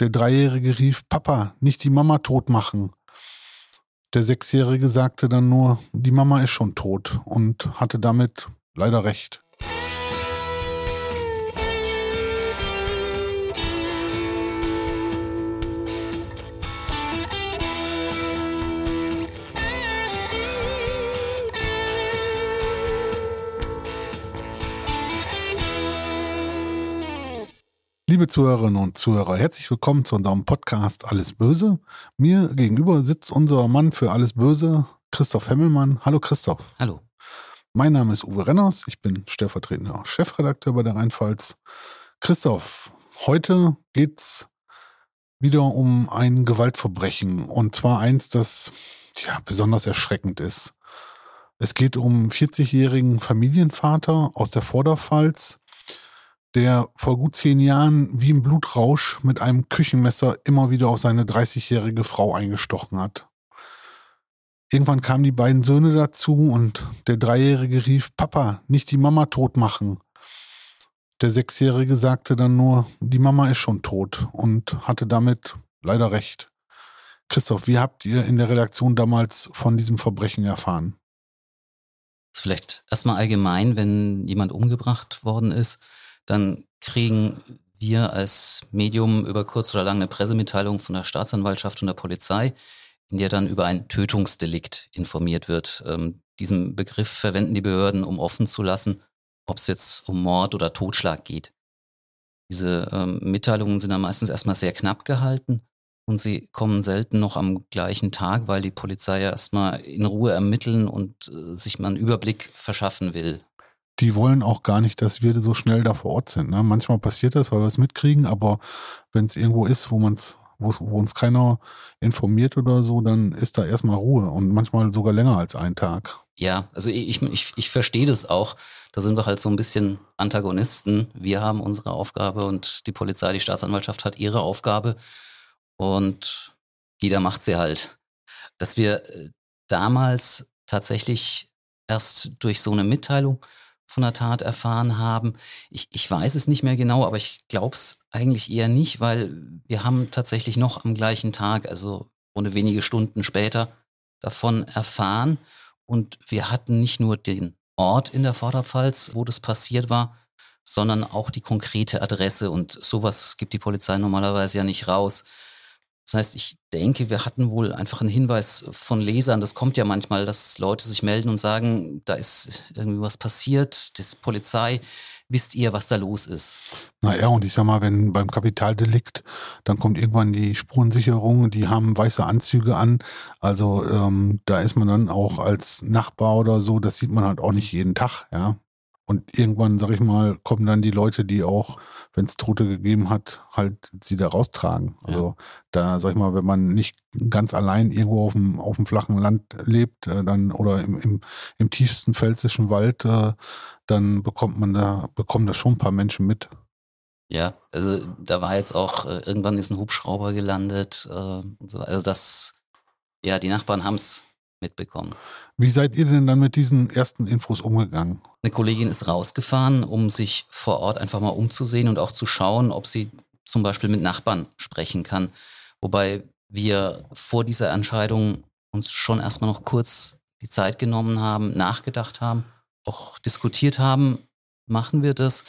Der Dreijährige rief, Papa, nicht die Mama tot machen. Der Sechsjährige sagte dann nur, die Mama ist schon tot und hatte damit leider recht. Liebe Zuhörerinnen und Zuhörer, herzlich willkommen zu unserem Podcast Alles Böse. Mir gegenüber sitzt unser Mann für Alles Böse, Christoph Hemmelmann. Hallo Christoph. Hallo. Mein Name ist Uwe Renners, ich bin stellvertretender Chefredakteur bei der Rheinpfalz. Christoph, heute geht es wieder um ein Gewaltverbrechen und zwar eins, das ja, besonders erschreckend ist. Es geht um 40-jährigen Familienvater aus der Vorderpfalz, der vor gut zehn Jahren wie im Blutrausch mit einem Küchenmesser immer wieder auf seine 30-jährige Frau eingestochen hat. Irgendwann kamen die beiden Söhne dazu und der Dreijährige rief, Papa, nicht die Mama tot machen. Der Sechsjährige sagte dann nur, die Mama ist schon tot und hatte damit leider recht. Christoph, wie habt ihr in der Redaktion damals von diesem Verbrechen erfahren? Vielleicht erstmal allgemein, wenn jemand umgebracht worden ist, dann kriegen wir als Medium über kurz oder lang eine Pressemitteilung von der Staatsanwaltschaft und der Polizei, in der dann über ein Tötungsdelikt informiert wird. Ähm, diesen Begriff verwenden die Behörden, um offen zu lassen, ob es jetzt um Mord oder Totschlag geht. Diese ähm, Mitteilungen sind dann meistens erstmal sehr knapp gehalten und sie kommen selten noch am gleichen Tag, weil die Polizei ja erstmal in Ruhe ermitteln und äh, sich mal einen Überblick verschaffen will die wollen auch gar nicht, dass wir so schnell da vor Ort sind. Ne? Manchmal passiert das, weil wir es mitkriegen, aber wenn es irgendwo ist, wo man wo, wo uns keiner informiert oder so, dann ist da erstmal Ruhe und manchmal sogar länger als ein Tag. Ja, also ich, ich, ich verstehe das auch. Da sind wir halt so ein bisschen Antagonisten. Wir haben unsere Aufgabe und die Polizei, die Staatsanwaltschaft hat ihre Aufgabe und jeder macht sie halt. Dass wir äh, damals tatsächlich erst durch so eine Mitteilung von der Tat erfahren haben. Ich, ich weiß es nicht mehr genau, aber ich glaube es eigentlich eher nicht, weil wir haben tatsächlich noch am gleichen Tag, also ohne wenige Stunden später, davon erfahren. Und wir hatten nicht nur den Ort in der Vorderpfalz, wo das passiert war, sondern auch die konkrete Adresse. Und sowas gibt die Polizei normalerweise ja nicht raus. Das heißt, ich denke, wir hatten wohl einfach einen Hinweis von Lesern. Das kommt ja manchmal, dass Leute sich melden und sagen, da ist irgendwie was passiert, das Polizei, wisst ihr, was da los ist? Naja, und ich sag mal, wenn beim Kapitaldelikt, dann kommt irgendwann die Spurensicherung, die haben weiße Anzüge an. Also ähm, da ist man dann auch als Nachbar oder so, das sieht man halt auch nicht jeden Tag, ja. Und irgendwann, sag ich mal, kommen dann die Leute, die auch, wenn es Tote gegeben hat, halt sie da raustragen. Also ja. da, sag ich mal, wenn man nicht ganz allein irgendwo auf dem, auf dem flachen Land lebt, äh, dann oder im, im, im tiefsten pfälzischen Wald, äh, dann bekommt man da, bekommen da schon ein paar Menschen mit. Ja, also da war jetzt auch, äh, irgendwann ist ein Hubschrauber gelandet äh, und so. Also das, ja, die Nachbarn haben es mitbekommen. Wie seid ihr denn dann mit diesen ersten Infos umgegangen? Eine Kollegin ist rausgefahren, um sich vor Ort einfach mal umzusehen und auch zu schauen, ob sie zum Beispiel mit Nachbarn sprechen kann. Wobei wir vor dieser Entscheidung uns schon erstmal noch kurz die Zeit genommen haben, nachgedacht haben, auch diskutiert haben, machen wir das,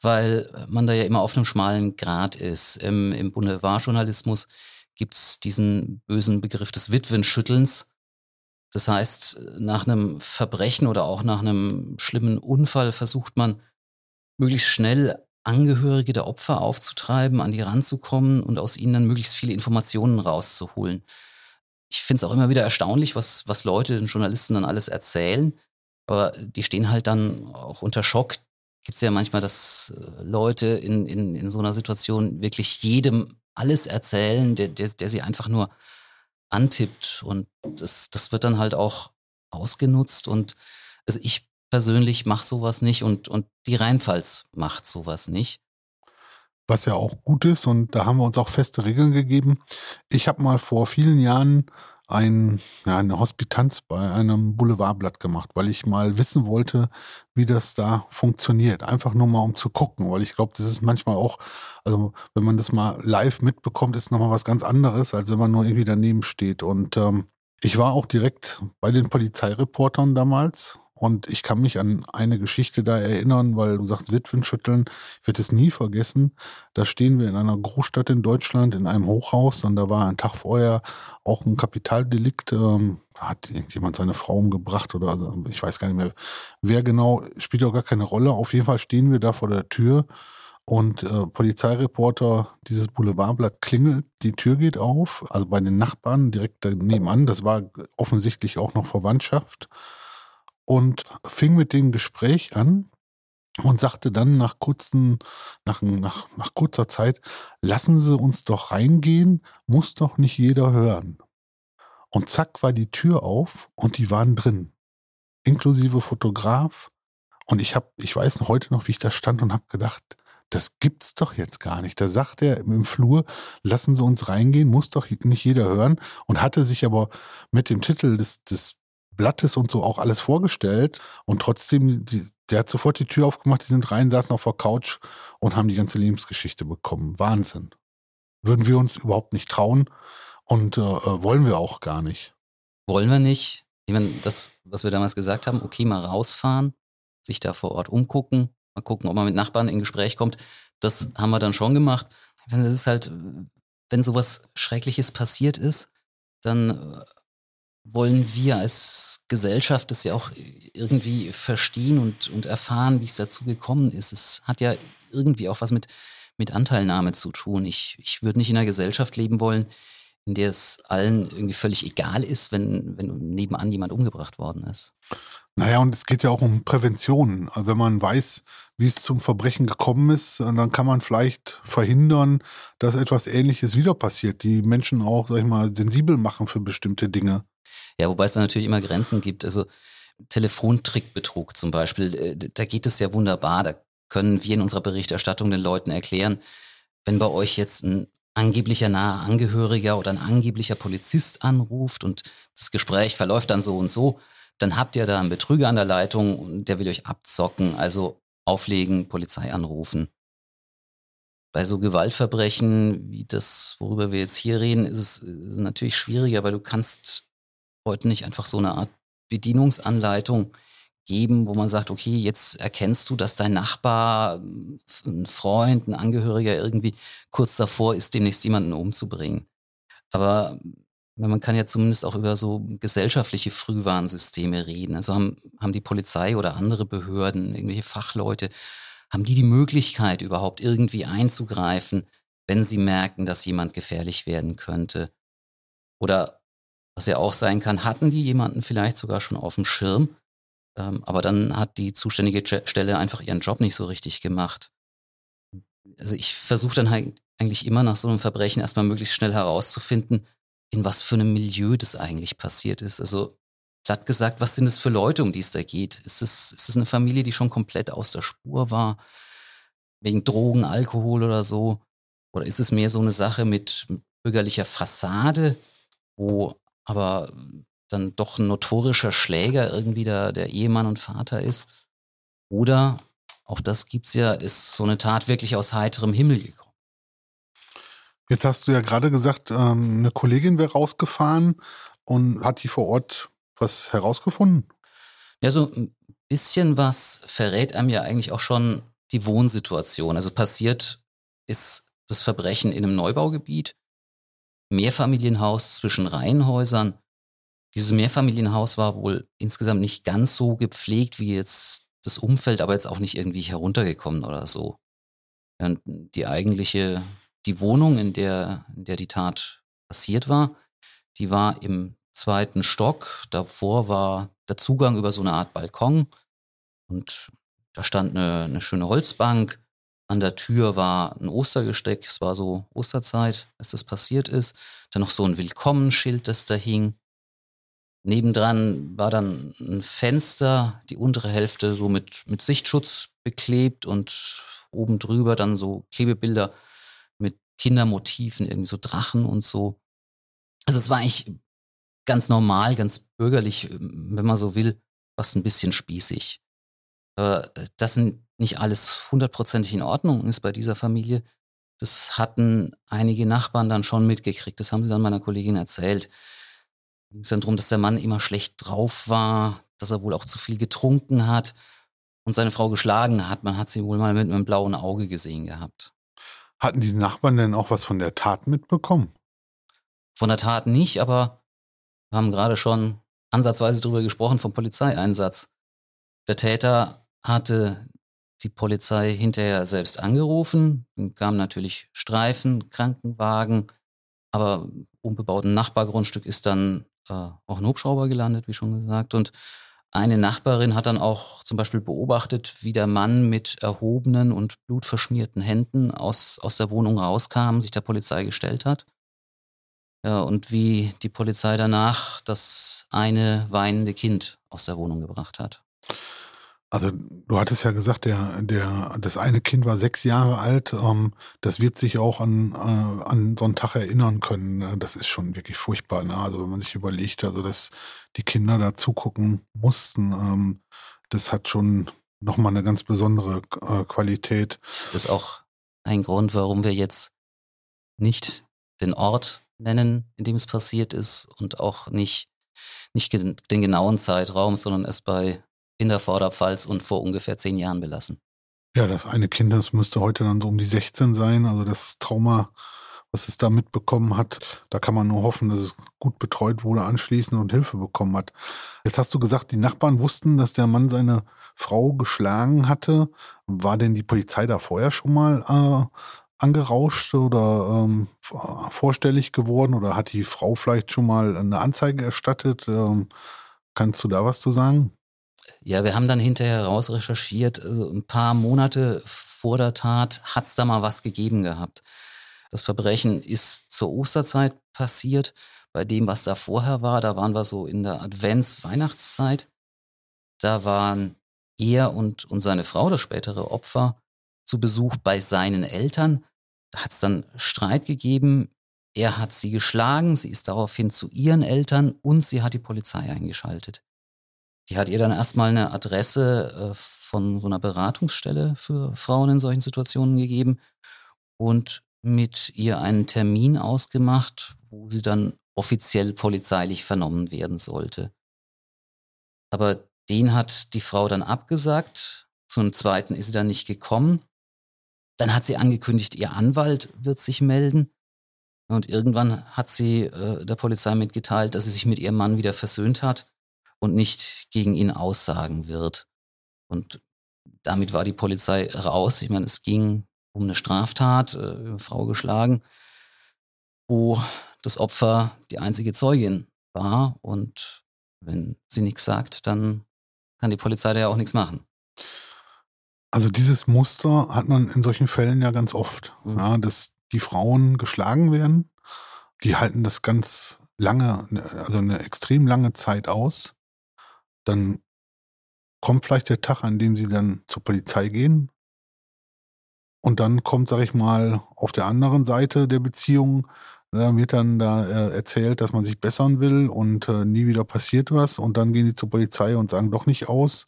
weil man da ja immer auf einem schmalen Grat ist. Im, im Boulevardjournalismus gibt es diesen bösen Begriff des Witwenschüttelns. Das heißt, nach einem Verbrechen oder auch nach einem schlimmen Unfall versucht man möglichst schnell Angehörige der Opfer aufzutreiben, an die ranzukommen und aus ihnen dann möglichst viele Informationen rauszuholen. Ich finde es auch immer wieder erstaunlich, was, was Leute, den Journalisten dann alles erzählen. Aber die stehen halt dann auch unter Schock. Gibt es ja manchmal, dass äh, Leute in, in, in so einer Situation wirklich jedem alles erzählen, der, der, der sie einfach nur antippt. Und das, das wird dann halt auch ausgenutzt. Und also ich persönlich mache sowas nicht und, und die Rheinpfalz macht sowas nicht. Was ja auch gut ist und da haben wir uns auch feste Regeln gegeben. Ich habe mal vor vielen Jahren ein, ja, eine Hospitanz bei einem Boulevardblatt gemacht, weil ich mal wissen wollte, wie das da funktioniert. Einfach nur mal um zu gucken, weil ich glaube, das ist manchmal auch, also wenn man das mal live mitbekommt, ist nochmal was ganz anderes, als wenn man nur irgendwie daneben steht. Und ähm, ich war auch direkt bei den Polizeireportern damals und ich kann mich an eine Geschichte da erinnern, weil du sagst Witwen schütteln. Ich werde es nie vergessen. Da stehen wir in einer Großstadt in Deutschland in einem Hochhaus und da war ein Tag vorher auch ein Kapitaldelikt. Ähm, hat irgendjemand seine Frau umgebracht oder also ich weiß gar nicht mehr, wer genau, spielt auch gar keine Rolle. Auf jeden Fall stehen wir da vor der Tür und äh, Polizeireporter, dieses Boulevardblatt klingelt, die Tür geht auf, also bei den Nachbarn direkt nebenan. Das war offensichtlich auch noch Verwandtschaft und fing mit dem Gespräch an und sagte dann nach kurzen, nach, nach, nach kurzer Zeit, lassen Sie uns doch reingehen, muss doch nicht jeder hören. Und zack war die Tür auf und die waren drin. Inklusive Fotograf. Und ich habe, ich weiß noch heute noch, wie ich da stand und habe gedacht, das gibt's doch jetzt gar nicht. Da sagt er im Flur, lassen Sie uns reingehen, muss doch nicht jeder hören. Und hatte sich aber mit dem Titel des, des Blattes und so auch alles vorgestellt und trotzdem, die, der hat sofort die Tür aufgemacht, die sind rein, saßen auf der Couch und haben die ganze Lebensgeschichte bekommen. Wahnsinn. Würden wir uns überhaupt nicht trauen und äh, äh, wollen wir auch gar nicht. Wollen wir nicht. Ich meine, das, was wir damals gesagt haben, okay, mal rausfahren, sich da vor Ort umgucken, mal gucken, ob man mit Nachbarn in Gespräch kommt, das haben wir dann schon gemacht. Das ist halt, wenn sowas Schreckliches passiert ist, dann äh, wollen wir als Gesellschaft das ja auch irgendwie verstehen und, und erfahren, wie es dazu gekommen ist. Es hat ja irgendwie auch was mit, mit Anteilnahme zu tun. Ich, ich würde nicht in einer Gesellschaft leben wollen, in der es allen irgendwie völlig egal ist, wenn, wenn nebenan jemand umgebracht worden ist. Naja, und es geht ja auch um Prävention. Also wenn man weiß, wie es zum Verbrechen gekommen ist, dann kann man vielleicht verhindern, dass etwas Ähnliches wieder passiert. Die Menschen auch, sag ich mal, sensibel machen für bestimmte Dinge. Ja, wobei es da natürlich immer Grenzen gibt. Also Telefontrickbetrug zum Beispiel, äh, da geht es ja wunderbar. Da können wir in unserer Berichterstattung den Leuten erklären, wenn bei euch jetzt ein angeblicher naher Angehöriger oder ein angeblicher Polizist anruft und das Gespräch verläuft dann so und so, dann habt ihr da einen Betrüger an der Leitung und der will euch abzocken. Also auflegen, Polizei anrufen. Bei so Gewaltverbrechen wie das, worüber wir jetzt hier reden, ist es natürlich schwieriger, weil du kannst heute nicht einfach so eine Art Bedienungsanleitung geben, wo man sagt, okay, jetzt erkennst du, dass dein Nachbar, ein Freund, ein Angehöriger irgendwie kurz davor ist, demnächst jemanden umzubringen. Aber man kann ja zumindest auch über so gesellschaftliche Frühwarnsysteme reden. Also haben, haben die Polizei oder andere Behörden, irgendwelche Fachleute, haben die die Möglichkeit überhaupt irgendwie einzugreifen, wenn sie merken, dass jemand gefährlich werden könnte? Oder was ja auch sein kann, hatten die jemanden vielleicht sogar schon auf dem Schirm, aber dann hat die zuständige Stelle einfach ihren Job nicht so richtig gemacht. Also ich versuche dann halt eigentlich immer nach so einem Verbrechen erstmal möglichst schnell herauszufinden, in was für einem Milieu das eigentlich passiert ist. Also platt gesagt, was sind es für Leute, um die es da geht? Ist es, ist es eine Familie, die schon komplett aus der Spur war, wegen Drogen, Alkohol oder so? Oder ist es mehr so eine Sache mit bürgerlicher Fassade, wo aber dann doch ein notorischer Schläger irgendwie der, der Ehemann und Vater ist. Oder, auch das gibt's ja, ist so eine Tat wirklich aus heiterem Himmel gekommen. Jetzt hast du ja gerade gesagt, ähm, eine Kollegin wäre rausgefahren und hat die vor Ort was herausgefunden? Ja, so ein bisschen was verrät einem ja eigentlich auch schon die Wohnsituation. Also passiert ist das Verbrechen in einem Neubaugebiet Mehrfamilienhaus zwischen Reihenhäusern. Dieses Mehrfamilienhaus war wohl insgesamt nicht ganz so gepflegt wie jetzt das Umfeld, aber jetzt auch nicht irgendwie heruntergekommen oder so. Und die eigentliche, die Wohnung, in der, in der die Tat passiert war, die war im zweiten Stock. Davor war der Zugang über so eine Art Balkon und da stand eine, eine schöne Holzbank. An der Tür war ein Ostergesteck, es war so Osterzeit, als das passiert ist. Dann noch so ein Willkommenschild, das da hing. Nebendran war dann ein Fenster, die untere Hälfte so mit, mit Sichtschutz beklebt und oben drüber dann so Klebebilder mit Kindermotiven, irgendwie so Drachen und so. Also es war eigentlich ganz normal, ganz bürgerlich, wenn man so will, fast ein bisschen spießig. Aber das nicht alles hundertprozentig in Ordnung ist bei dieser Familie, das hatten einige Nachbarn dann schon mitgekriegt. Das haben sie dann meiner Kollegin erzählt. Es ging dann darum, dass der Mann immer schlecht drauf war, dass er wohl auch zu viel getrunken hat und seine Frau geschlagen hat. Man hat sie wohl mal mit einem blauen Auge gesehen gehabt. Hatten die Nachbarn denn auch was von der Tat mitbekommen? Von der Tat nicht, aber wir haben gerade schon ansatzweise darüber gesprochen vom Polizeieinsatz. Der Täter hatte die Polizei hinterher selbst angerufen. Dann kamen natürlich Streifen, Krankenwagen, aber unbebauten Nachbargrundstück ist dann äh, auch ein Hubschrauber gelandet, wie schon gesagt. Und eine Nachbarin hat dann auch zum Beispiel beobachtet, wie der Mann mit erhobenen und blutverschmierten Händen aus, aus der Wohnung rauskam, sich der Polizei gestellt hat. Ja, und wie die Polizei danach das eine weinende Kind aus der Wohnung gebracht hat. Also du hattest ja gesagt, der, der, das eine Kind war sechs Jahre alt. Ähm, das wird sich auch an, äh, an so einen Tag erinnern können. Ne? Das ist schon wirklich furchtbar. Ne? Also wenn man sich überlegt, also dass die Kinder da zugucken mussten, ähm, das hat schon nochmal eine ganz besondere äh, Qualität. Das ist auch ein Grund, warum wir jetzt nicht den Ort nennen, in dem es passiert ist und auch nicht, nicht den genauen Zeitraum, sondern es bei in der Vorderpfalz und vor ungefähr zehn Jahren belassen. Ja, das eine Kind, das müsste heute dann so um die 16 sein. Also das Trauma, was es da mitbekommen hat, da kann man nur hoffen, dass es gut betreut wurde anschließend und Hilfe bekommen hat. Jetzt hast du gesagt, die Nachbarn wussten, dass der Mann seine Frau geschlagen hatte. War denn die Polizei da vorher schon mal äh, angerauscht oder ähm, vorstellig geworden oder hat die Frau vielleicht schon mal eine Anzeige erstattet? Ähm, kannst du da was zu sagen? Ja, wir haben dann hinterher raus recherchiert, also ein paar Monate vor der Tat hat es da mal was gegeben gehabt. Das Verbrechen ist zur Osterzeit passiert. Bei dem, was da vorher war, da waren wir so in der Advents-Weihnachtszeit. Da waren er und, und seine Frau, das spätere Opfer, zu Besuch bei seinen Eltern. Da hat es dann Streit gegeben. Er hat sie geschlagen, sie ist daraufhin zu ihren Eltern und sie hat die Polizei eingeschaltet. Die hat ihr dann erstmal eine Adresse äh, von so einer Beratungsstelle für Frauen in solchen Situationen gegeben und mit ihr einen Termin ausgemacht, wo sie dann offiziell polizeilich vernommen werden sollte. Aber den hat die Frau dann abgesagt. Zum zweiten ist sie dann nicht gekommen. Dann hat sie angekündigt, ihr Anwalt wird sich melden. Und irgendwann hat sie äh, der Polizei mitgeteilt, dass sie sich mit ihrem Mann wieder versöhnt hat und nicht gegen ihn aussagen wird. Und damit war die Polizei raus. Ich meine, es ging um eine Straftat, äh, eine Frau geschlagen, wo das Opfer die einzige Zeugin war. Und wenn sie nichts sagt, dann kann die Polizei da ja auch nichts machen. Also dieses Muster hat man in solchen Fällen ja ganz oft, mhm. ja, dass die Frauen geschlagen werden. Die halten das ganz lange, also eine extrem lange Zeit aus. Dann kommt vielleicht der Tag, an dem sie dann zur Polizei gehen. Und dann kommt, sag ich mal, auf der anderen Seite der Beziehung, da wird dann da äh, erzählt, dass man sich bessern will und äh, nie wieder passiert was. Und dann gehen die zur Polizei und sagen doch nicht aus.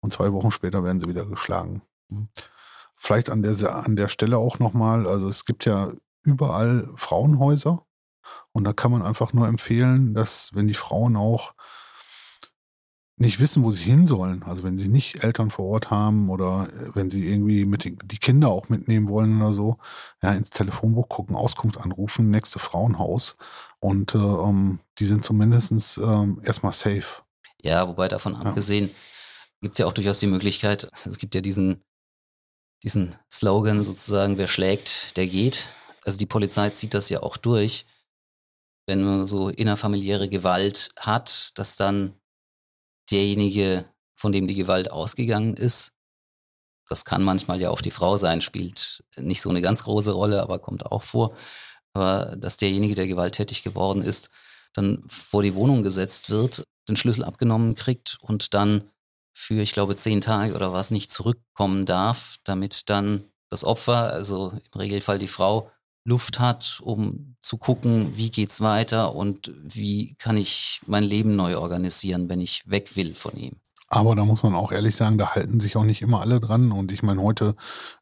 Und zwei Wochen später werden sie wieder geschlagen. Mhm. Vielleicht an der, an der Stelle auch nochmal, also es gibt ja überall Frauenhäuser. Und da kann man einfach nur empfehlen, dass wenn die Frauen auch nicht wissen, wo sie hin sollen. Also wenn sie nicht Eltern vor Ort haben oder äh, wenn sie irgendwie mit den, die Kinder auch mitnehmen wollen oder so, ja, ins Telefonbuch gucken, Auskunft anrufen, nächste Frauenhaus und äh, um, die sind zumindest ähm, erstmal safe. Ja, wobei davon ja. abgesehen gibt es ja auch durchaus die Möglichkeit, es gibt ja diesen, diesen Slogan sozusagen, wer schlägt, der geht. Also die Polizei zieht das ja auch durch, wenn man so innerfamiliäre Gewalt hat, dass dann derjenige, von dem die Gewalt ausgegangen ist, das kann manchmal ja auch die Frau sein, spielt nicht so eine ganz große Rolle, aber kommt auch vor. Aber dass derjenige, der gewalttätig geworden ist, dann vor die Wohnung gesetzt wird, den Schlüssel abgenommen kriegt und dann für, ich glaube, zehn Tage oder was nicht zurückkommen darf, damit dann das Opfer, also im Regelfall die Frau, Luft hat, um zu gucken, wie geht's weiter und wie kann ich mein Leben neu organisieren, wenn ich weg will von ihm. Aber da muss man auch ehrlich sagen, da halten sich auch nicht immer alle dran. Und ich meine, heute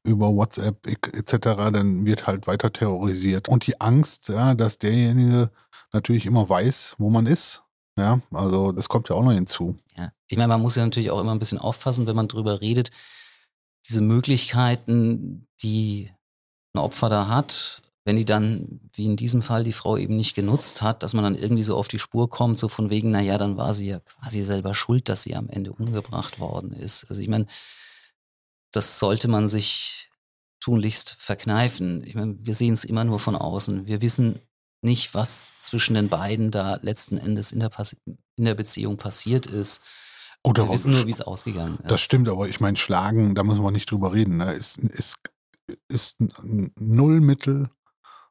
über WhatsApp etc., dann wird halt weiter terrorisiert. Und die Angst, ja, dass derjenige natürlich immer weiß, wo man ist. Ja, also das kommt ja auch noch hinzu. Ja, ich meine, man muss ja natürlich auch immer ein bisschen aufpassen, wenn man drüber redet. Diese Möglichkeiten, die ein Opfer da hat, wenn die dann, wie in diesem Fall, die Frau eben nicht genutzt hat, dass man dann irgendwie so auf die Spur kommt, so von wegen, naja, dann war sie ja quasi selber schuld, dass sie am Ende umgebracht worden ist. Also ich meine, das sollte man sich tunlichst verkneifen. Ich meine, wir sehen es immer nur von außen. Wir wissen nicht, was zwischen den beiden da letzten Endes in der, in der Beziehung passiert ist. Oder wir wissen nur, wie es ausgegangen ist. Das stimmt, aber ich meine, Schlagen, da müssen wir nicht drüber reden. Ne? Ist, ist, ist ein Nullmittel,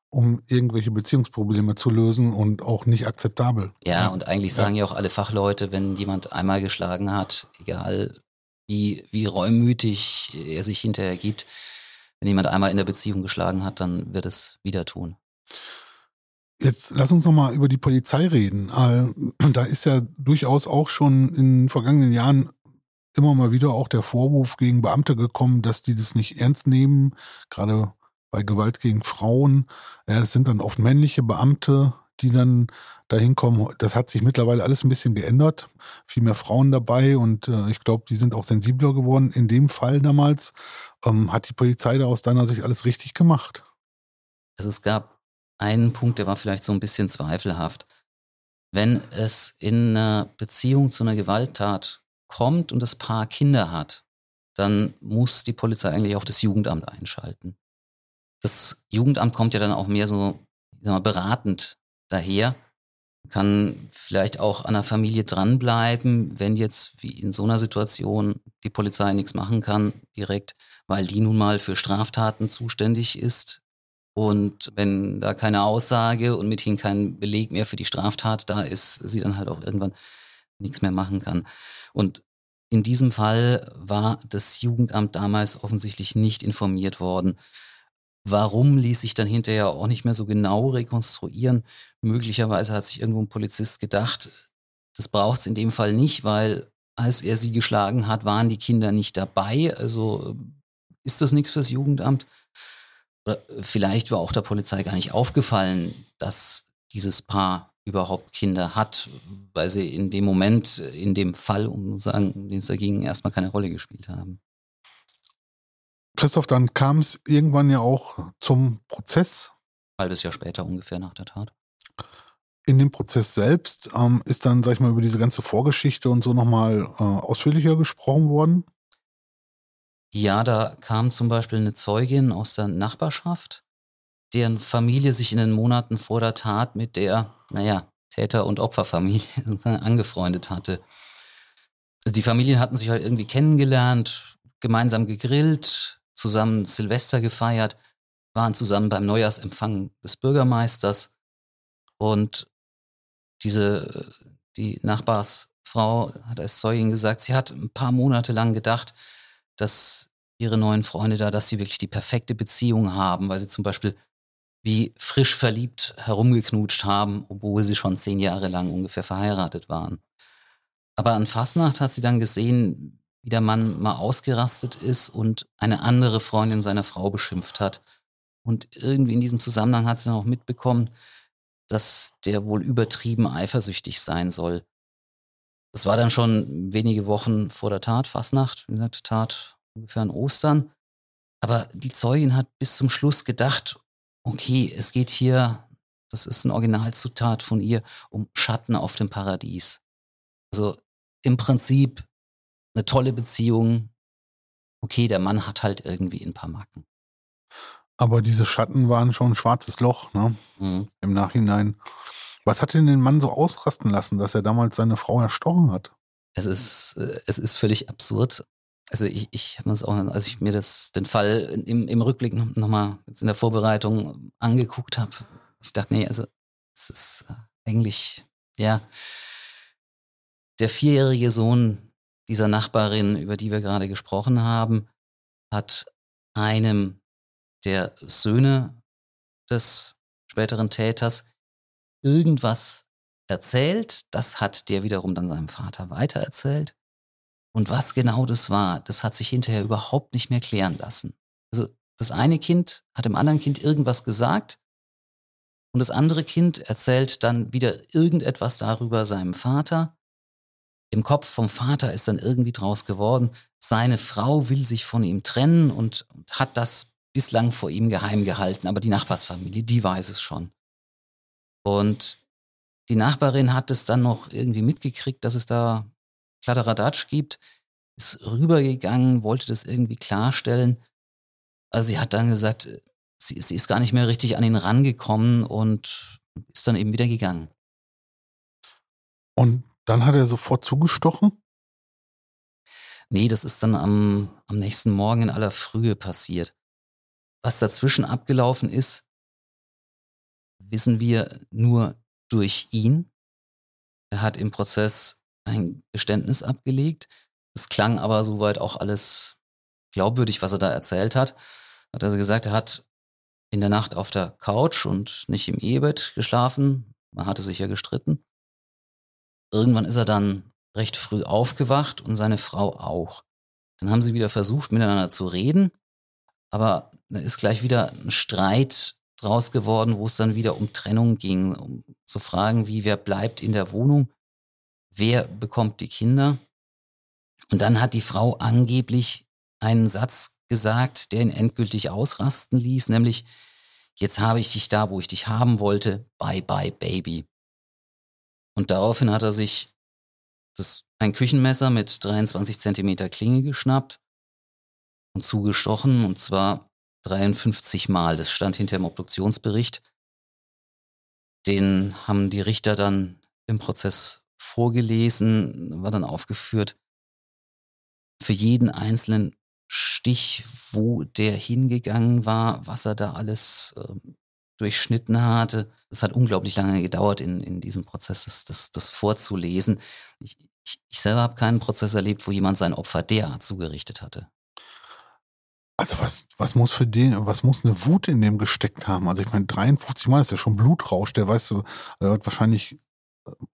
um irgendwelche Beziehungsprobleme zu lösen und auch nicht akzeptabel. Ja, und eigentlich sagen ja. ja auch alle Fachleute, wenn jemand einmal geschlagen hat, egal wie, wie reumütig er sich hinterher gibt, wenn jemand einmal in der Beziehung geschlagen hat, dann wird es wieder tun. Jetzt lass uns noch mal über die Polizei reden. Da ist ja durchaus auch schon in den vergangenen Jahren immer mal wieder auch der Vorwurf gegen Beamte gekommen, dass die das nicht ernst nehmen, gerade bei Gewalt gegen Frauen. Ja, das sind dann oft männliche Beamte, die dann dahin kommen. Das hat sich mittlerweile alles ein bisschen geändert. Viel mehr Frauen dabei und äh, ich glaube, die sind auch sensibler geworden. In dem Fall damals ähm, hat die Polizei da aus deiner Sicht alles richtig gemacht. Also es gab einen Punkt, der war vielleicht so ein bisschen zweifelhaft. Wenn es in einer Beziehung zu einer Gewalttat kommt und das Paar Kinder hat, dann muss die Polizei eigentlich auch das Jugendamt einschalten. Das Jugendamt kommt ja dann auch mehr so sag mal, beratend daher, kann vielleicht auch an der Familie dranbleiben, wenn jetzt wie in so einer Situation die Polizei nichts machen kann direkt, weil die nun mal für Straftaten zuständig ist. Und wenn da keine Aussage und mithin kein Beleg mehr für die Straftat da ist, sie dann halt auch irgendwann nichts mehr machen kann. Und in diesem Fall war das Jugendamt damals offensichtlich nicht informiert worden. Warum ließ sich dann hinterher auch nicht mehr so genau rekonstruieren? Möglicherweise hat sich irgendwo ein Polizist gedacht, das braucht es in dem Fall nicht, weil als er sie geschlagen hat, waren die Kinder nicht dabei. Also ist das nichts fürs Jugendamt? Oder vielleicht war auch der Polizei gar nicht aufgefallen, dass dieses Paar überhaupt Kinder hat, weil sie in dem Moment, in dem Fall, um sagen, den es da ging, erstmal keine Rolle gespielt haben. Christoph, dann kam es irgendwann ja auch zum Prozess. Halbes Jahr später ungefähr nach der Tat. In dem Prozess selbst ähm, ist dann, sag ich mal, über diese ganze Vorgeschichte und so nochmal äh, ausführlicher gesprochen worden. Ja, da kam zum Beispiel eine Zeugin aus der Nachbarschaft, deren Familie sich in den Monaten vor der Tat mit der, naja, Täter- und Opferfamilie angefreundet hatte. Also die Familien hatten sich halt irgendwie kennengelernt, gemeinsam gegrillt, zusammen Silvester gefeiert, waren zusammen beim Neujahrsempfang des Bürgermeisters und diese, die Nachbarsfrau hat als Zeugin gesagt, sie hat ein paar Monate lang gedacht, dass ihre neuen Freunde da, dass sie wirklich die perfekte Beziehung haben, weil sie zum Beispiel wie frisch verliebt herumgeknutscht haben, obwohl sie schon zehn Jahre lang ungefähr verheiratet waren. Aber an Fasnacht hat sie dann gesehen, wie der Mann mal ausgerastet ist und eine andere Freundin seiner Frau beschimpft hat. Und irgendwie in diesem Zusammenhang hat sie dann auch mitbekommen, dass der wohl übertrieben eifersüchtig sein soll. Das war dann schon wenige Wochen vor der Tat, Fastnacht, wie gesagt, Tat ungefähr an Ostern. Aber die Zeugin hat bis zum Schluss gedacht, okay, es geht hier, das ist ein Originalzutat von ihr, um Schatten auf dem Paradies. Also im Prinzip eine tolle Beziehung. Okay, der Mann hat halt irgendwie ein paar Macken. Aber diese Schatten waren schon ein schwarzes Loch, ne? Mhm. Im Nachhinein. Was hat denn den Mann so ausrasten lassen, dass er damals seine Frau erstochen hat? Es ist, äh, es ist völlig absurd. Also ich, ich habe es auch, als ich mir das, den Fall im, im Rückblick nochmal in der Vorbereitung angeguckt habe, ich dachte, nee, also es ist äh, eigentlich, ja, der vierjährige Sohn dieser Nachbarin, über die wir gerade gesprochen haben, hat einem der Söhne des späteren Täters irgendwas erzählt. Das hat der wiederum dann seinem Vater weitererzählt. Und was genau das war, das hat sich hinterher überhaupt nicht mehr klären lassen. Also das eine Kind hat dem anderen Kind irgendwas gesagt und das andere Kind erzählt dann wieder irgendetwas darüber seinem Vater. Im Kopf vom Vater ist dann irgendwie draus geworden, seine Frau will sich von ihm trennen und, und hat das bislang vor ihm geheim gehalten, aber die Nachbarsfamilie, die weiß es schon. Und die Nachbarin hat es dann noch irgendwie mitgekriegt, dass es da Kladderadatsch gibt, ist rübergegangen, wollte das irgendwie klarstellen. Also sie hat dann gesagt, sie, sie ist gar nicht mehr richtig an ihn rangekommen und ist dann eben wieder gegangen. Und dann hat er sofort zugestochen? Nee, das ist dann am, am nächsten Morgen in aller Frühe passiert. Was dazwischen abgelaufen ist, wissen wir nur durch ihn. Er hat im Prozess ein Geständnis abgelegt. Es klang aber soweit auch alles glaubwürdig, was er da erzählt hat. Hat also gesagt, er hat in der Nacht auf der Couch und nicht im Ehebett geschlafen. Man hatte sich ja gestritten. Irgendwann ist er dann recht früh aufgewacht und seine Frau auch. Dann haben sie wieder versucht, miteinander zu reden, aber da ist gleich wieder ein Streit draus geworden, wo es dann wieder um Trennung ging, um zu fragen, wie wer bleibt in der Wohnung, wer bekommt die Kinder. Und dann hat die Frau angeblich einen Satz gesagt, der ihn endgültig ausrasten ließ, nämlich, jetzt habe ich dich da, wo ich dich haben wollte, bye bye Baby. Und daraufhin hat er sich das, ein Küchenmesser mit 23 Zentimeter Klinge geschnappt und zugestochen, und zwar 53 Mal. Das stand hinter dem Obduktionsbericht. Den haben die Richter dann im Prozess vorgelesen, war dann aufgeführt. Für jeden einzelnen Stich, wo der hingegangen war, was er da alles äh, durchschnitten hatte. Es hat unglaublich lange gedauert, in, in diesem Prozess das, das, das vorzulesen. Ich, ich, ich selber habe keinen Prozess erlebt, wo jemand sein Opfer derart zugerichtet hatte. Also was, was muss für den, was muss eine Wut in dem gesteckt haben? Also ich meine, 53 Mal ist ja schon Blutrausch, der weißt du, er wird wahrscheinlich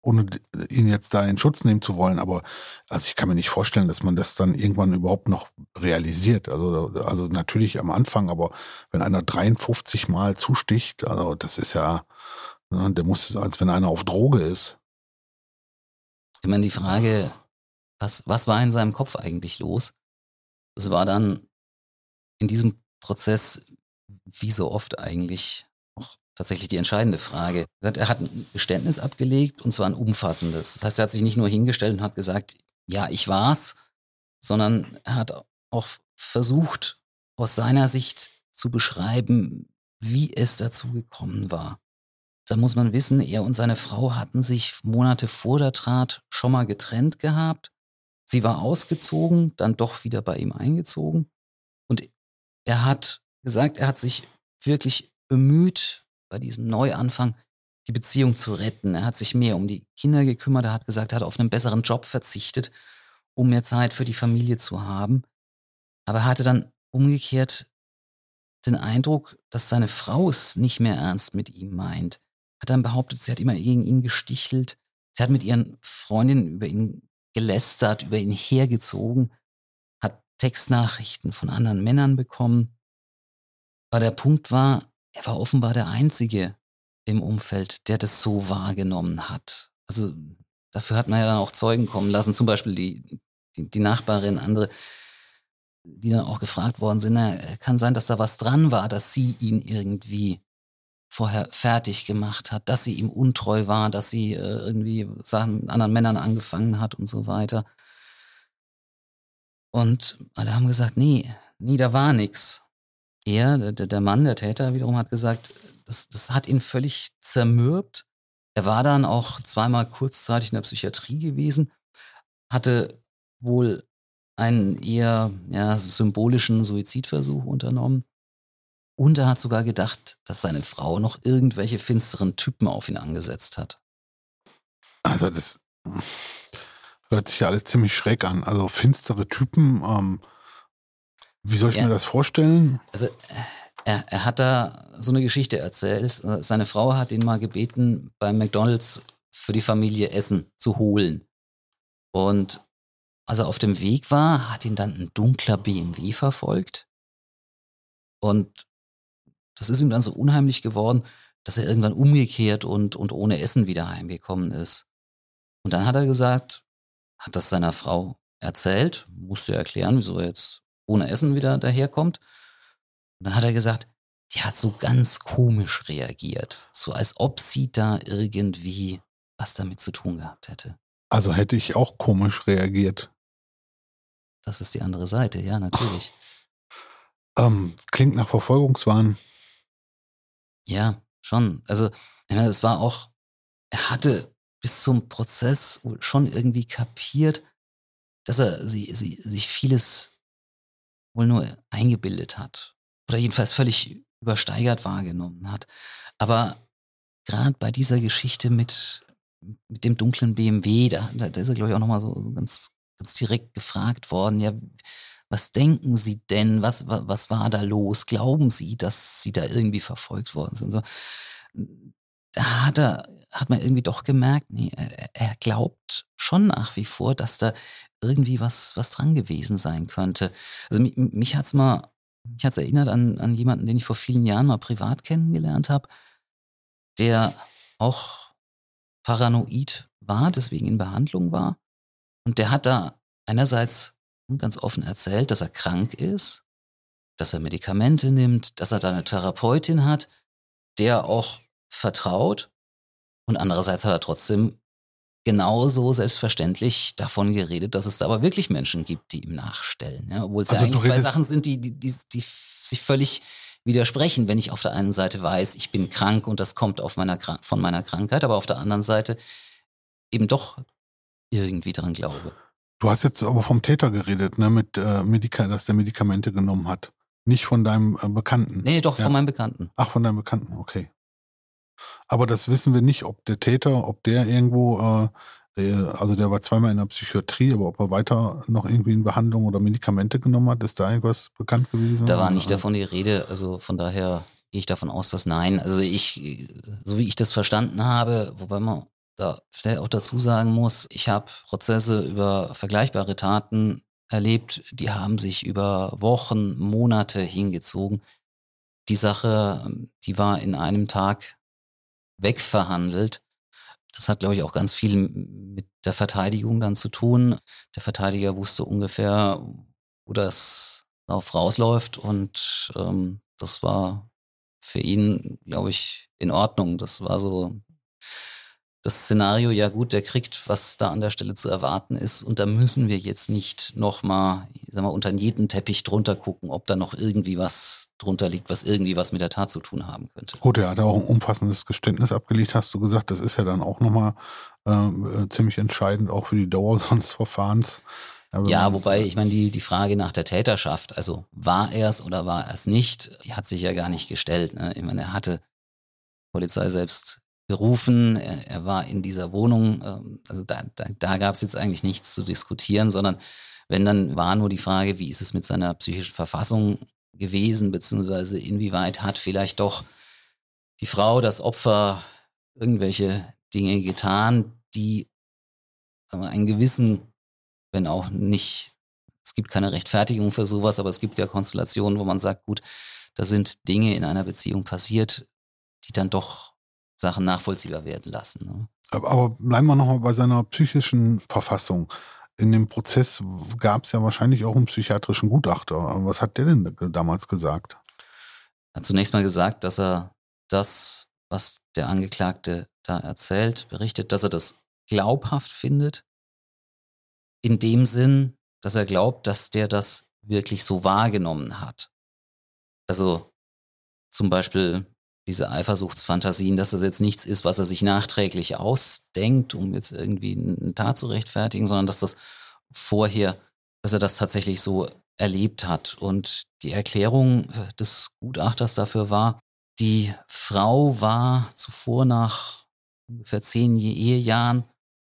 ohne ihn jetzt da in Schutz nehmen zu wollen, aber also ich kann mir nicht vorstellen, dass man das dann irgendwann überhaupt noch realisiert. Also, also natürlich am Anfang, aber wenn einer 53 Mal zusticht, also das ist ja, ne, der muss, als wenn einer auf Droge ist. Ich meine, die Frage, was, was war in seinem Kopf eigentlich los? Es war dann in diesem Prozess, wie so oft eigentlich, tatsächlich die entscheidende Frage. Er hat ein Geständnis abgelegt und zwar ein umfassendes. Das heißt, er hat sich nicht nur hingestellt und hat gesagt, ja, ich war's, sondern er hat auch versucht, aus seiner Sicht zu beschreiben, wie es dazu gekommen war. Da muss man wissen, er und seine Frau hatten sich Monate vor der Tat schon mal getrennt gehabt. Sie war ausgezogen, dann doch wieder bei ihm eingezogen. Und er hat gesagt, er hat sich wirklich bemüht, bei diesem Neuanfang die Beziehung zu retten. Er hat sich mehr um die Kinder gekümmert. Er hat gesagt, er hat auf einen besseren Job verzichtet, um mehr Zeit für die Familie zu haben. Aber er hatte dann umgekehrt den Eindruck, dass seine Frau es nicht mehr ernst mit ihm meint. Hat dann behauptet, sie hat immer gegen ihn gestichelt. Sie hat mit ihren Freundinnen über ihn gelästert, über ihn hergezogen, hat Textnachrichten von anderen Männern bekommen. Aber der Punkt war, er war offenbar der Einzige im Umfeld, der das so wahrgenommen hat. Also dafür hat man ja dann auch Zeugen kommen lassen, zum Beispiel die, die, die Nachbarin, andere, die dann auch gefragt worden sind, na, kann sein, dass da was dran war, dass sie ihn irgendwie vorher fertig gemacht hat, dass sie ihm untreu war, dass sie äh, irgendwie Sachen mit anderen Männern angefangen hat und so weiter. Und alle haben gesagt, nee, nee, da war nichts er, der, der Mann, der Täter wiederum, hat gesagt, das, das hat ihn völlig zermürbt. Er war dann auch zweimal kurzzeitig in der Psychiatrie gewesen, hatte wohl einen eher ja, symbolischen Suizidversuch unternommen. Und er hat sogar gedacht, dass seine Frau noch irgendwelche finsteren Typen auf ihn angesetzt hat. Also das hört sich ja alles ziemlich schräg an. Also finstere Typen, ähm, wie soll ich ja. mir das vorstellen? Also er, er hat da so eine Geschichte erzählt. Seine Frau hat ihn mal gebeten, beim McDonalds für die Familie Essen zu holen. Und als er auf dem Weg war, hat ihn dann ein dunkler BMW verfolgt. Und das ist ihm dann so unheimlich geworden, dass er irgendwann umgekehrt und, und ohne Essen wieder heimgekommen ist. Und dann hat er gesagt, hat das seiner Frau erzählt, musste erklären, wieso er jetzt ohne Essen wieder daherkommt. Und dann hat er gesagt, die hat so ganz komisch reagiert. So als ob sie da irgendwie was damit zu tun gehabt hätte. Also hätte ich auch komisch reagiert. Das ist die andere Seite, ja, natürlich. Ähm, klingt nach Verfolgungswahn. Ja, schon. Also, es war auch, er hatte bis zum Prozess schon irgendwie kapiert, dass er sie, sie, sich vieles wohl nur eingebildet hat. Oder jedenfalls völlig übersteigert wahrgenommen hat. Aber gerade bei dieser Geschichte mit, mit dem dunklen BMW, da, da ist er, glaube ich, auch nochmal so, ganz, ganz direkt gefragt worden, ja, was denken Sie denn? Was, was, was war da los? Glauben Sie, dass Sie da irgendwie verfolgt worden sind? So, da hat er, hat man irgendwie doch gemerkt, nee, er, er glaubt schon nach wie vor, dass da irgendwie was, was dran gewesen sein könnte. Also mich, mich hat's mal, mich hat's erinnert an, an jemanden, den ich vor vielen Jahren mal privat kennengelernt habe, der auch paranoid war, deswegen in Behandlung war. Und der hat da einerseits ganz offen erzählt, dass er krank ist, dass er Medikamente nimmt, dass er da eine Therapeutin hat, der auch vertraut. Und andererseits hat er trotzdem genauso selbstverständlich davon geredet, dass es da aber wirklich Menschen gibt, die ihm nachstellen. Ja, obwohl es also ja eigentlich zwei Sachen sind, die, die, die, die sich völlig widersprechen, wenn ich auf der einen Seite weiß, ich bin krank und das kommt auf meiner, von meiner Krankheit, aber auf der anderen Seite eben doch irgendwie daran glaube. Du hast jetzt aber vom Täter geredet, ne, mit äh, Medika dass der Medikamente genommen hat. Nicht von deinem äh, Bekannten. Nee, doch, ja. von meinem Bekannten. Ach, von deinem Bekannten, okay. Aber das wissen wir nicht, ob der Täter, ob der irgendwo, äh, äh, also der war zweimal in der Psychiatrie, aber ob er weiter noch irgendwie in Behandlung oder Medikamente genommen hat, ist da irgendwas bekannt gewesen? Da war nicht davon die Rede, also von daher gehe ich davon aus, dass nein. Also ich, so wie ich das verstanden habe, wobei man da vielleicht auch dazu sagen muss, ich habe Prozesse über vergleichbare Taten erlebt, die haben sich über Wochen, Monate hingezogen. Die Sache, die war in einem Tag wegverhandelt. Das hat, glaube ich, auch ganz viel mit der Verteidigung dann zu tun. Der Verteidiger wusste ungefähr, wo das drauf rausläuft und ähm, das war für ihn, glaube ich, in Ordnung. Das war so das Szenario, ja gut, der kriegt, was da an der Stelle zu erwarten ist. Und da müssen wir jetzt nicht nochmal, sag mal, unter jeden Teppich drunter gucken, ob da noch irgendwie was drunter liegt, was irgendwie was mit der Tat zu tun haben könnte. Gut, er hat auch ein umfassendes Geständnis abgelegt, hast du gesagt. Das ist ja dann auch nochmal äh, ziemlich entscheidend, auch für die Dauer seines Verfahrens. Aber ja, wobei, ich meine, die, die Frage nach der Täterschaft, also war er es oder war er es nicht, die hat sich ja gar nicht gestellt. Ne? Ich meine, er hatte Polizei selbst gerufen, er, er war in dieser Wohnung, ähm, also da, da, da gab es jetzt eigentlich nichts zu diskutieren, sondern wenn dann war nur die Frage, wie ist es mit seiner psychischen Verfassung gewesen, beziehungsweise inwieweit hat vielleicht doch die Frau, das Opfer, irgendwelche Dinge getan, die wir, einen gewissen, wenn auch nicht, es gibt keine Rechtfertigung für sowas, aber es gibt ja Konstellationen, wo man sagt, gut, da sind Dinge in einer Beziehung passiert, die dann doch Sachen nachvollziehbar werden lassen. Ne? Aber, bleiben wir nochmal bei seiner psychischen Verfassung. In dem Prozess gab es ja wahrscheinlich auch einen psychiatrischen Gutachter. Was hat der denn damals gesagt? Er hat zunächst mal gesagt, dass er das, was der Angeklagte da erzählt, berichtet, dass er das glaubhaft findet. In dem Sinn, dass er glaubt, dass der das wirklich so wahrgenommen hat. Also zum Beispiel diese Eifersuchtsfantasien, dass das jetzt nichts ist, was er sich nachträglich ausdenkt, um jetzt irgendwie eine Tat zu rechtfertigen, sondern dass das vorher, dass er das tatsächlich so erlebt hat. Und die Erklärung äh, des Gutachters dafür war, die Frau war zuvor nach ungefähr zehn Ehejahren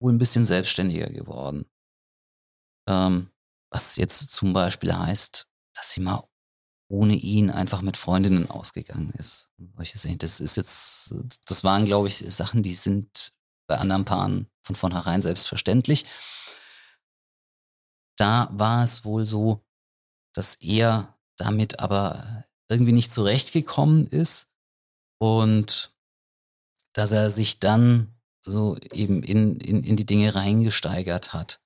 wohl ein bisschen selbstständiger geworden. Ähm, was jetzt zum Beispiel heißt, dass sie mal ohne ihn einfach mit Freundinnen ausgegangen ist. Das ist jetzt, das waren, glaube ich, Sachen, die sind bei anderen Paaren von vornherein selbstverständlich. Da war es wohl so, dass er damit aber irgendwie nicht zurechtgekommen ist und dass er sich dann so eben in, in, in die Dinge reingesteigert hat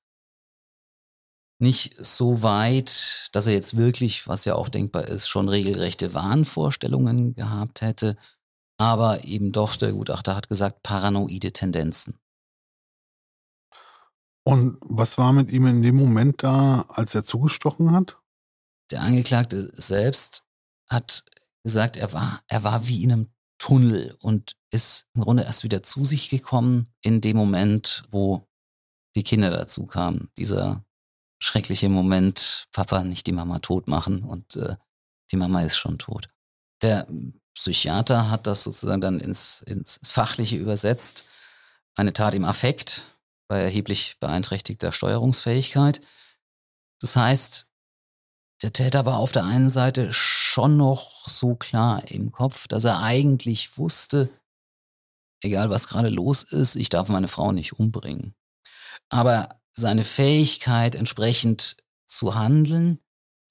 nicht so weit, dass er jetzt wirklich, was ja auch denkbar ist, schon regelrechte Wahnvorstellungen gehabt hätte. Aber eben doch, der Gutachter hat gesagt, paranoide Tendenzen. Und was war mit ihm in dem Moment da, als er zugestochen hat? Der Angeklagte selbst hat gesagt, er war, er war wie in einem Tunnel und ist im Grunde erst wieder zu sich gekommen in dem Moment, wo die Kinder dazu kamen. Dieser schreckliche Moment, Papa nicht die Mama tot machen und äh, die Mama ist schon tot. Der Psychiater hat das sozusagen dann ins, ins Fachliche übersetzt. Eine Tat im Affekt bei erheblich beeinträchtigter Steuerungsfähigkeit. Das heißt, der Täter war auf der einen Seite schon noch so klar im Kopf, dass er eigentlich wusste, egal was gerade los ist, ich darf meine Frau nicht umbringen. Aber seine Fähigkeit entsprechend zu handeln,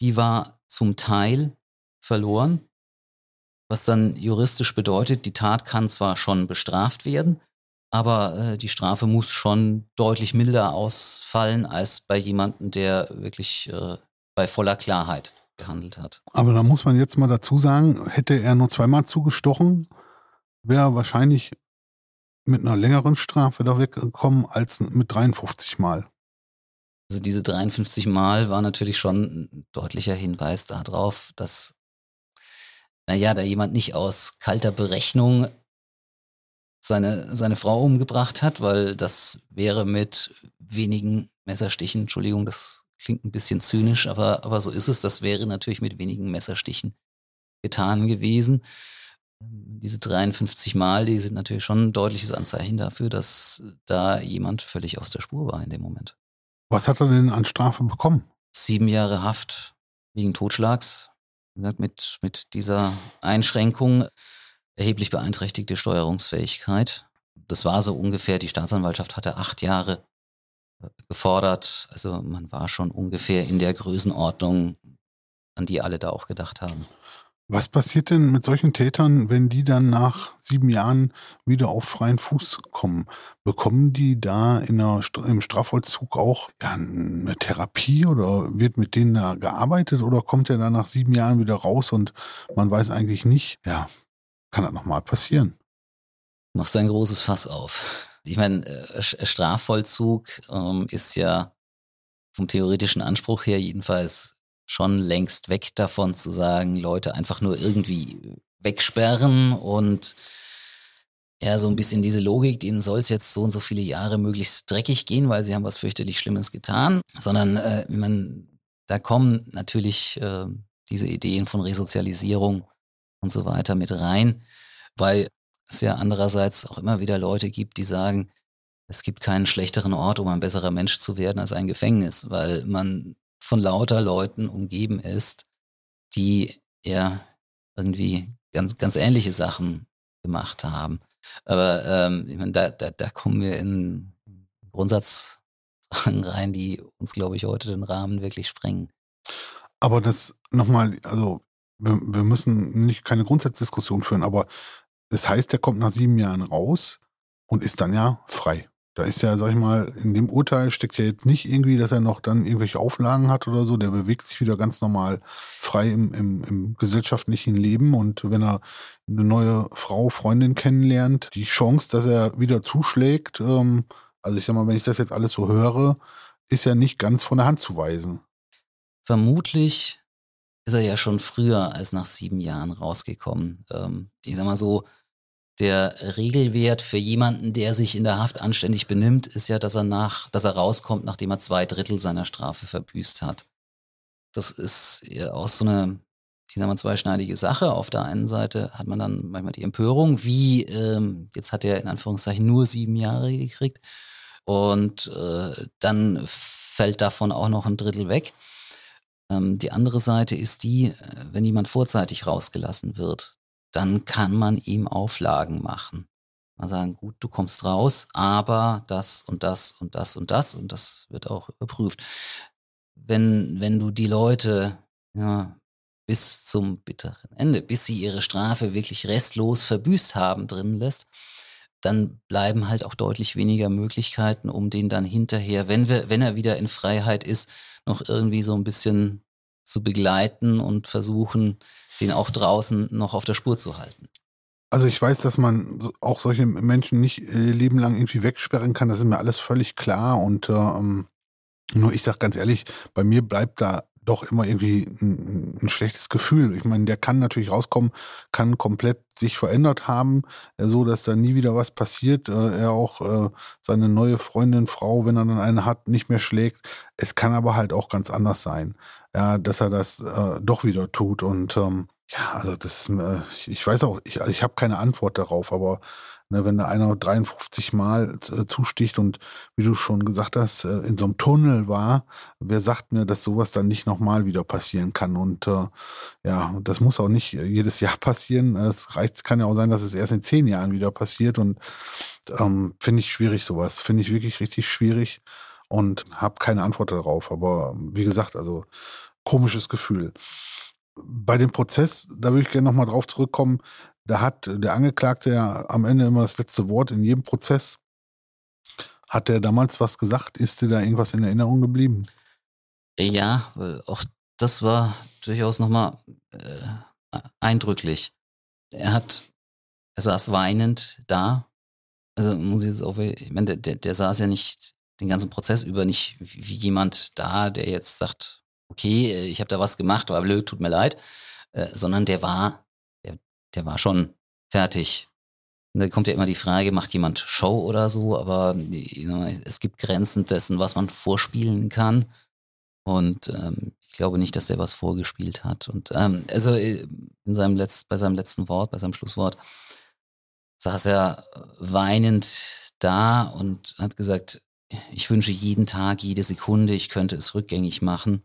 die war zum Teil verloren, was dann juristisch bedeutet, die Tat kann zwar schon bestraft werden, aber äh, die Strafe muss schon deutlich milder ausfallen als bei jemandem, der wirklich äh, bei voller Klarheit gehandelt hat. Aber da muss man jetzt mal dazu sagen, hätte er nur zweimal zugestochen, wäre wahrscheinlich mit einer längeren Strafe da weggekommen als mit 53 Mal. Also diese 53 Mal war natürlich schon ein deutlicher Hinweis darauf, dass, naja, da jemand nicht aus kalter Berechnung seine, seine Frau umgebracht hat, weil das wäre mit wenigen Messerstichen, Entschuldigung, das klingt ein bisschen zynisch, aber, aber so ist es, das wäre natürlich mit wenigen Messerstichen getan gewesen. Diese 53 Mal, die sind natürlich schon ein deutliches Anzeichen dafür, dass da jemand völlig aus der Spur war in dem Moment. Was hat er denn an Strafe bekommen? Sieben Jahre Haft wegen Totschlags. Mit, mit dieser Einschränkung erheblich beeinträchtigte Steuerungsfähigkeit. Das war so ungefähr, die Staatsanwaltschaft hatte acht Jahre äh, gefordert. Also man war schon ungefähr in der Größenordnung, an die alle da auch gedacht haben. Was passiert denn mit solchen Tätern, wenn die dann nach sieben Jahren wieder auf freien Fuß kommen? Bekommen die da in der, im Strafvollzug auch ja, eine Therapie oder wird mit denen da gearbeitet oder kommt er dann nach sieben Jahren wieder raus und man weiß eigentlich nicht, ja, kann das nochmal passieren? Machst ein großes Fass auf. Ich meine, äh, Strafvollzug ähm, ist ja vom theoretischen Anspruch her jedenfalls schon längst weg davon zu sagen, Leute einfach nur irgendwie wegsperren und ja, so ein bisschen diese Logik, denen soll es jetzt so und so viele Jahre möglichst dreckig gehen, weil sie haben was fürchterlich Schlimmes getan, sondern äh, man, da kommen natürlich äh, diese Ideen von Resozialisierung und so weiter mit rein, weil es ja andererseits auch immer wieder Leute gibt, die sagen, es gibt keinen schlechteren Ort, um ein besserer Mensch zu werden, als ein Gefängnis, weil man von lauter Leuten umgeben ist, die ja irgendwie ganz, ganz ähnliche Sachen gemacht haben. Aber ähm, ich meine, da, da, da kommen wir in Grundsatzfragen rein, die uns, glaube ich, heute den Rahmen wirklich sprengen. Aber das nochmal, also wir, wir müssen nicht keine Grundsatzdiskussion führen, aber das heißt, er kommt nach sieben Jahren raus und ist dann ja frei. Da ist ja, sag ich mal, in dem Urteil steckt ja jetzt nicht irgendwie, dass er noch dann irgendwelche Auflagen hat oder so. Der bewegt sich wieder ganz normal frei im, im, im gesellschaftlichen Leben. Und wenn er eine neue Frau, Freundin kennenlernt, die Chance, dass er wieder zuschlägt, ähm, also ich sag mal, wenn ich das jetzt alles so höre, ist ja nicht ganz von der Hand zu weisen. Vermutlich ist er ja schon früher als nach sieben Jahren rausgekommen. Ähm, ich sag mal so, der Regelwert für jemanden, der sich in der Haft anständig benimmt, ist ja, dass er nach, dass er rauskommt, nachdem er zwei Drittel seiner Strafe verbüßt hat. Das ist ja auch so eine, ich sag mal, zweischneidige Sache. Auf der einen Seite hat man dann manchmal die Empörung, wie, ähm, jetzt hat er in Anführungszeichen nur sieben Jahre gekriegt. Und äh, dann fällt davon auch noch ein Drittel weg. Ähm, die andere Seite ist die, äh, wenn jemand vorzeitig rausgelassen wird, dann kann man ihm Auflagen machen. Mal sagen, gut, du kommst raus, aber das und das und das und das und das wird auch überprüft. Wenn, wenn du die Leute ja, bis zum bitteren Ende, bis sie ihre Strafe wirklich restlos verbüßt haben, drin lässt, dann bleiben halt auch deutlich weniger Möglichkeiten, um den dann hinterher, wenn wir, wenn er wieder in Freiheit ist, noch irgendwie so ein bisschen zu begleiten und versuchen, den auch draußen noch auf der Spur zu halten. Also ich weiß, dass man auch solche Menschen nicht ihr Leben lang irgendwie wegsperren kann. Das ist mir alles völlig klar. Und ähm, nur ich sage ganz ehrlich, bei mir bleibt da doch immer irgendwie ein, ein, schlechtes Gefühl. Ich meine, der kann natürlich rauskommen, kann komplett sich verändert haben, äh, so dass da nie wieder was passiert. Äh, er auch äh, seine neue Freundin, Frau, wenn er dann eine hat, nicht mehr schlägt. Es kann aber halt auch ganz anders sein, ja, dass er das doch wieder tut. Und ähm, ja, also das, ich weiß auch, ich, ich habe keine Antwort darauf, aber Ne, wenn da einer 53 Mal äh, zusticht und wie du schon gesagt hast, äh, in so einem Tunnel war, wer sagt mir, dass sowas dann nicht nochmal wieder passieren kann? Und äh, ja, das muss auch nicht jedes Jahr passieren. Es reicht, kann ja auch sein, dass es erst in zehn Jahren wieder passiert. Und ähm, finde ich schwierig, sowas. Finde ich wirklich richtig schwierig und habe keine Antwort darauf. Aber wie gesagt, also komisches Gefühl bei dem Prozess, da würde ich gerne nochmal drauf zurückkommen, da hat der Angeklagte ja am Ende immer das letzte Wort in jedem Prozess. Hat er damals was gesagt? Ist dir da irgendwas in Erinnerung geblieben? Ja, auch das war durchaus nochmal äh, eindrücklich. Er hat, er saß weinend da. Also muss ich jetzt auch, ich meine, der, der saß ja nicht den ganzen Prozess über nicht wie jemand da, der jetzt sagt, okay, ich habe da was gemacht, war blöd, tut mir leid, äh, sondern der war der war schon fertig. Und da kommt ja immer die Frage, macht jemand Show oder so, aber es gibt Grenzen dessen, was man vorspielen kann. Und ähm, ich glaube nicht, dass der was vorgespielt hat. Und ähm, also äh, in seinem Letz-, bei seinem letzten Wort, bei seinem Schlusswort, saß er weinend da und hat gesagt, ich wünsche jeden Tag, jede Sekunde, ich könnte es rückgängig machen.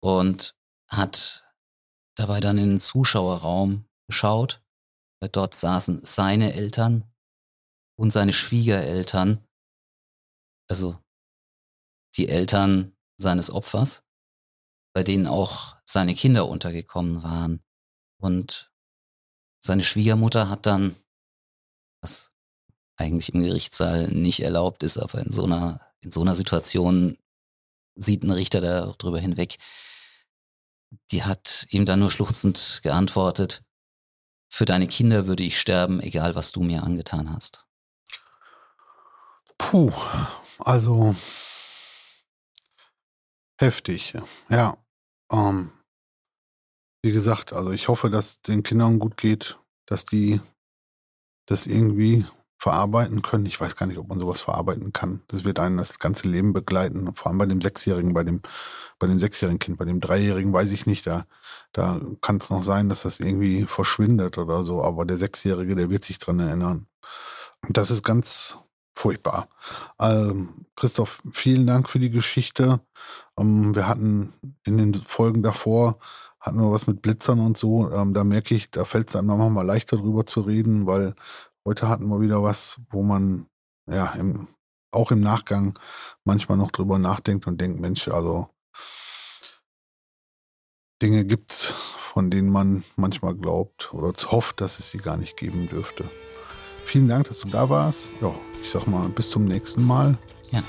Und hat dabei dann in den Zuschauerraum geschaut. Dort saßen seine Eltern und seine Schwiegereltern, also die Eltern seines Opfers, bei denen auch seine Kinder untergekommen waren. Und seine Schwiegermutter hat dann, was eigentlich im Gerichtssaal nicht erlaubt ist, aber in so einer, in so einer Situation sieht ein Richter darüber hinweg, die hat ihm dann nur schluchzend geantwortet, für deine Kinder würde ich sterben, egal was du mir angetan hast. Puh, also heftig, ja. Ähm, wie gesagt, also ich hoffe, dass den Kindern gut geht, dass die das irgendwie verarbeiten können. Ich weiß gar nicht, ob man sowas verarbeiten kann. Das wird einen das ganze Leben begleiten. Vor allem bei dem Sechsjährigen, bei dem, bei dem sechsjährigen Kind, bei dem Dreijährigen weiß ich nicht. Da, da kann es noch sein, dass das irgendwie verschwindet oder so. Aber der Sechsjährige, der wird sich dran erinnern. Das ist ganz furchtbar. Ähm, Christoph, vielen Dank für die Geschichte. Ähm, wir hatten in den Folgen davor hatten wir was mit Blitzern und so. Ähm, da merke ich, da fällt es einem nochmal leichter drüber zu reden, weil Heute hatten wir wieder was, wo man ja im, auch im Nachgang manchmal noch drüber nachdenkt und denkt, Mensch, also Dinge gibt's, von denen man manchmal glaubt oder hofft, dass es sie gar nicht geben dürfte. Vielen Dank, dass du da warst. Ja, ich sag mal, bis zum nächsten Mal. Ja.